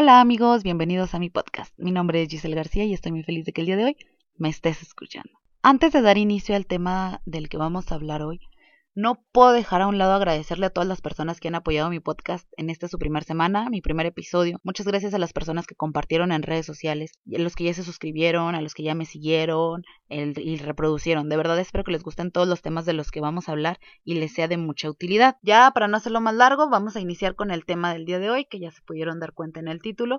Hola amigos, bienvenidos a mi podcast. Mi nombre es Giselle García y estoy muy feliz de que el día de hoy me estés escuchando. Antes de dar inicio al tema del que vamos a hablar hoy, no puedo dejar a un lado agradecerle a todas las personas que han apoyado mi podcast en esta su primera semana, mi primer episodio. Muchas gracias a las personas que compartieron en redes sociales, a los que ya se suscribieron, a los que ya me siguieron y reproducieron. De verdad espero que les gusten todos los temas de los que vamos a hablar y les sea de mucha utilidad. Ya para no hacerlo más largo, vamos a iniciar con el tema del día de hoy, que ya se pudieron dar cuenta en el título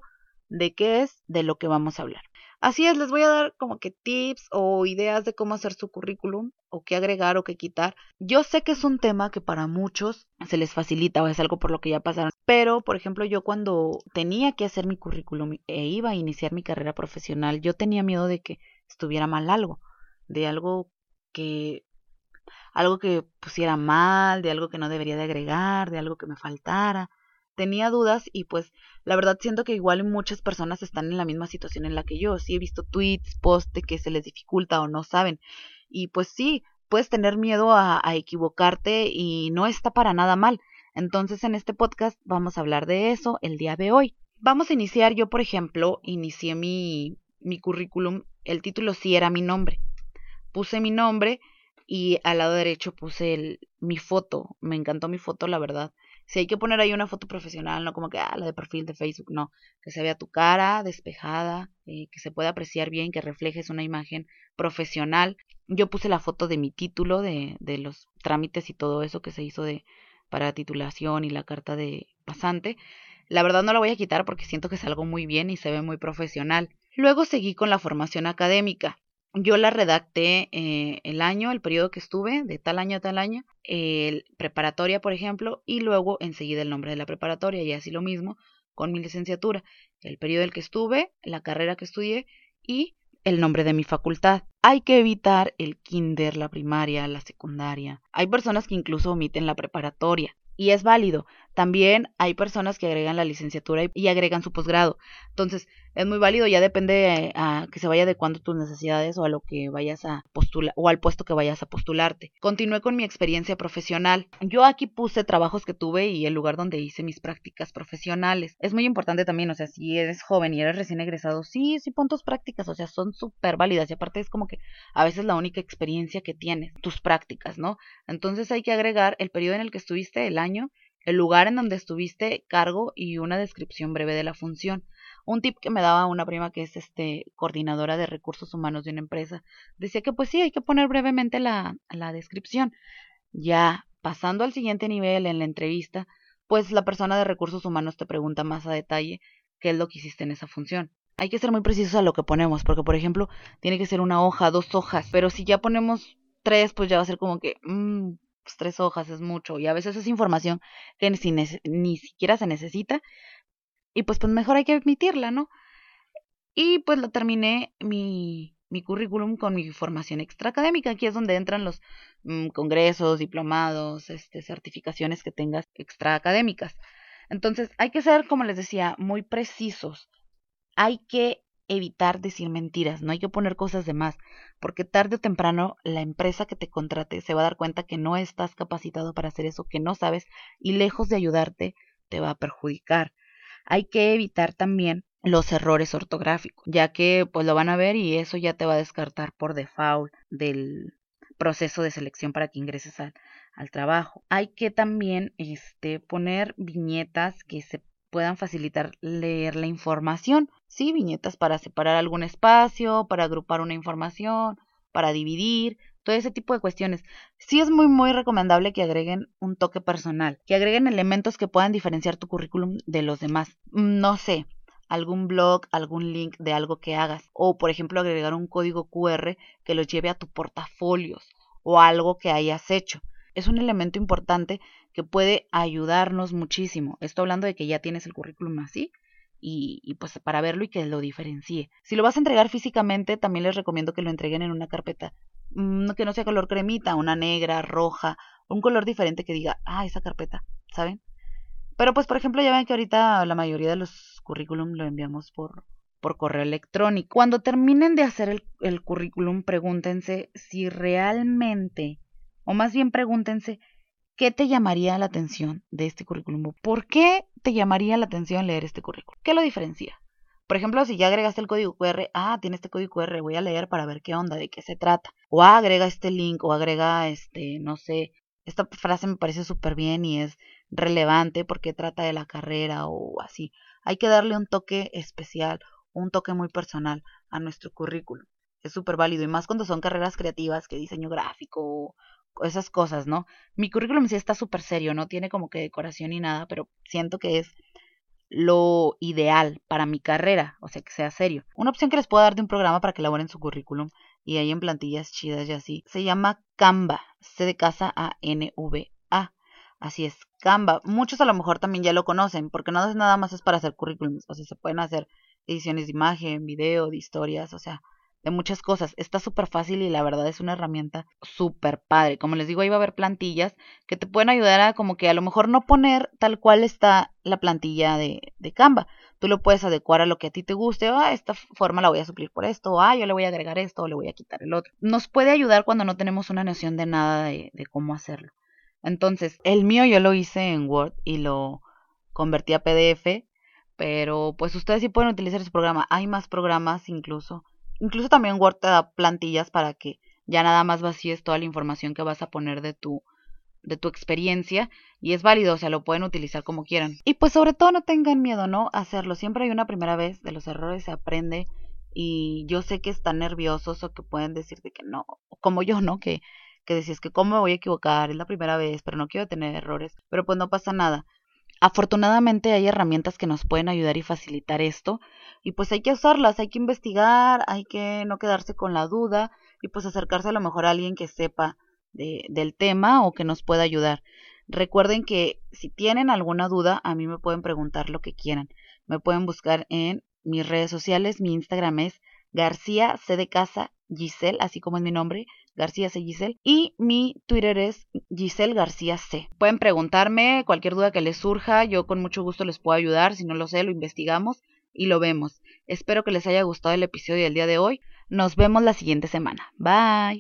de qué es de lo que vamos a hablar. Así es, les voy a dar como que tips o ideas de cómo hacer su currículum o qué agregar o qué quitar. Yo sé que es un tema que para muchos se les facilita o es algo por lo que ya pasaron, pero por ejemplo yo cuando tenía que hacer mi currículum e iba a iniciar mi carrera profesional, yo tenía miedo de que estuviera mal algo, de algo que algo que pusiera mal, de algo que no debería de agregar, de algo que me faltara tenía dudas y pues la verdad siento que igual muchas personas están en la misma situación en la que yo. Sí he visto tweets, posts que se les dificulta o no saben. Y pues sí, puedes tener miedo a, a equivocarte y no está para nada mal. Entonces en este podcast vamos a hablar de eso el día de hoy. Vamos a iniciar, yo por ejemplo, inicié mi, mi currículum, el título sí era mi nombre. Puse mi nombre y al lado derecho puse el, mi foto. Me encantó mi foto, la verdad. Si hay que poner ahí una foto profesional, no como que ah, la de perfil de Facebook, no. Que se vea tu cara despejada, eh, que se pueda apreciar bien, que reflejes una imagen profesional. Yo puse la foto de mi título, de, de los trámites y todo eso que se hizo de para titulación y la carta de pasante. La verdad no la voy a quitar porque siento que es algo muy bien y se ve muy profesional. Luego seguí con la formación académica yo la redacté eh, el año, el periodo que estuve, de tal año a tal año, el preparatoria, por ejemplo, y luego enseguida el nombre de la preparatoria, y así lo mismo con mi licenciatura, el periodo en el que estuve, la carrera que estudié y el nombre de mi facultad. Hay que evitar el kinder, la primaria, la secundaria. Hay personas que incluso omiten la preparatoria y es válido. También hay personas que agregan la licenciatura y, agregan su posgrado. Entonces, es muy válido, ya depende a que se vaya adecuando tus necesidades o a lo que vayas a postular o al puesto que vayas a postularte. Continué con mi experiencia profesional. Yo aquí puse trabajos que tuve y el lugar donde hice mis prácticas profesionales. Es muy importante también, o sea, si eres joven y eres recién egresado, sí, sí pon tus prácticas, o sea, son súper válidas y aparte es como que a veces la única experiencia que tienes, tus prácticas, ¿no? Entonces hay que agregar el periodo en el que estuviste, el año, el lugar en donde estuviste, cargo y una descripción breve de la función. Un tip que me daba una prima que es este coordinadora de recursos humanos de una empresa, decía que pues sí, hay que poner brevemente la, la descripción. Ya pasando al siguiente nivel en la entrevista, pues la persona de recursos humanos te pregunta más a detalle qué es lo que hiciste en esa función. Hay que ser muy precisos a lo que ponemos, porque por ejemplo, tiene que ser una hoja, dos hojas, pero si ya ponemos tres, pues ya va a ser como que, mmm, pues, tres hojas es mucho y a veces es información que ni, siquiera se necesita y pues pues mejor hay que admitirla, ¿no? Y pues lo terminé mi, mi currículum con mi formación extraacadémica. Aquí es donde entran los mm, congresos, diplomados, este, certificaciones que tengas extraacadémicas. Entonces, hay que ser, como les decía, muy precisos. Hay que evitar decir mentiras, no hay que poner cosas de más, porque tarde o temprano la empresa que te contrate se va a dar cuenta que no estás capacitado para hacer eso, que no sabes y lejos de ayudarte te va a perjudicar. Hay que evitar también los errores ortográficos, ya que pues lo van a ver y eso ya te va a descartar por default del proceso de selección para que ingreses al, al trabajo. Hay que también este, poner viñetas que se puedan facilitar leer la información. Sí, viñetas para separar algún espacio, para agrupar una información, para dividir, todo ese tipo de cuestiones. Sí es muy, muy recomendable que agreguen un toque personal, que agreguen elementos que puedan diferenciar tu currículum de los demás. Mm, no sé, algún blog, algún link de algo que hagas, o por ejemplo agregar un código QR que lo lleve a tu portafolios o algo que hayas hecho. Es un elemento importante que puede ayudarnos muchísimo. Estoy hablando de que ya tienes el currículum así y, pues para verlo y que lo diferencie. Si lo vas a entregar físicamente, también les recomiendo que lo entreguen en una carpeta mm, que no sea color cremita, una negra, roja, un color diferente que diga, ah, esa carpeta, ¿saben? Pero pues por ejemplo ya ven que ahorita la mayoría de los currículum lo enviamos por, por correo electrónico. Cuando terminen de hacer el, el currículum, pregúntense si realmente, o más bien pregúntense ¿qué te llamaría la atención de este currículum? ¿Por qué te llamaría la atención leer este currículum? ¿Qué lo diferencia? Por ejemplo, si ya agregaste el código QR, ah, tiene este código QR, voy a leer para ver qué onda, de qué se trata. O agrega este link, o agrega este, no sé, esta frase me parece súper bien y es relevante porque trata de la carrera o así. Hay que darle un toque especial, un toque muy personal a nuestro currículum. Es súper válido y más cuando son carreras creativas, que diseño gráfico, esas cosas, ¿no? Mi currículum sí está súper serio, no tiene como que decoración ni nada, pero siento que es lo ideal para mi carrera, o sea, que sea serio. Una opción que les puedo dar de un programa para que elaboren su currículum y ahí en plantillas chidas y así, se llama Canva, C de casa A N V A. Así es, Canva. Muchos a lo mejor también ya lo conocen, porque no es nada más es para hacer currículums, o sea, se pueden hacer ediciones de imagen, video, de historias, o sea, de muchas cosas. Está súper fácil y la verdad es una herramienta súper padre. Como les digo, ahí va a haber plantillas que te pueden ayudar a como que a lo mejor no poner tal cual está la plantilla de, Canva. Tú lo puedes adecuar a lo que a ti te guste. Ah, esta forma la voy a suplir por esto. Ah, yo le voy a agregar esto o le voy a quitar el otro. Nos puede ayudar cuando no tenemos una noción de nada de, de cómo hacerlo. Entonces, el mío yo lo hice en Word y lo convertí a PDF. Pero pues ustedes sí pueden utilizar ese programa. Hay más programas incluso Incluso también Word te da plantillas para que ya nada más vacíes toda la información que vas a poner de tu de tu experiencia y es válido, o sea, lo pueden utilizar como quieran. Y pues sobre todo no tengan miedo, ¿no? Hacerlo. Siempre hay una primera vez, de los errores se aprende y yo sé que están nerviosos o que pueden decirte que no, como yo, ¿no? Que, que decís que cómo me voy a equivocar, es la primera vez, pero no quiero tener errores, pero pues no pasa nada. Afortunadamente hay herramientas que nos pueden ayudar y facilitar esto y pues hay que usarlas, hay que investigar, hay que no quedarse con la duda y pues acercarse a lo mejor a alguien que sepa de, del tema o que nos pueda ayudar. Recuerden que si tienen alguna duda, a mí me pueden preguntar lo que quieran. Me pueden buscar en mis redes sociales, mi Instagram es García C de Casa Giselle, así como es mi nombre, García C. Giselle. Y mi Twitter es Giselle García C. Pueden preguntarme cualquier duda que les surja. Yo con mucho gusto les puedo ayudar. Si no lo sé, lo investigamos y lo vemos. Espero que les haya gustado el episodio del día de hoy. Nos vemos la siguiente semana. Bye.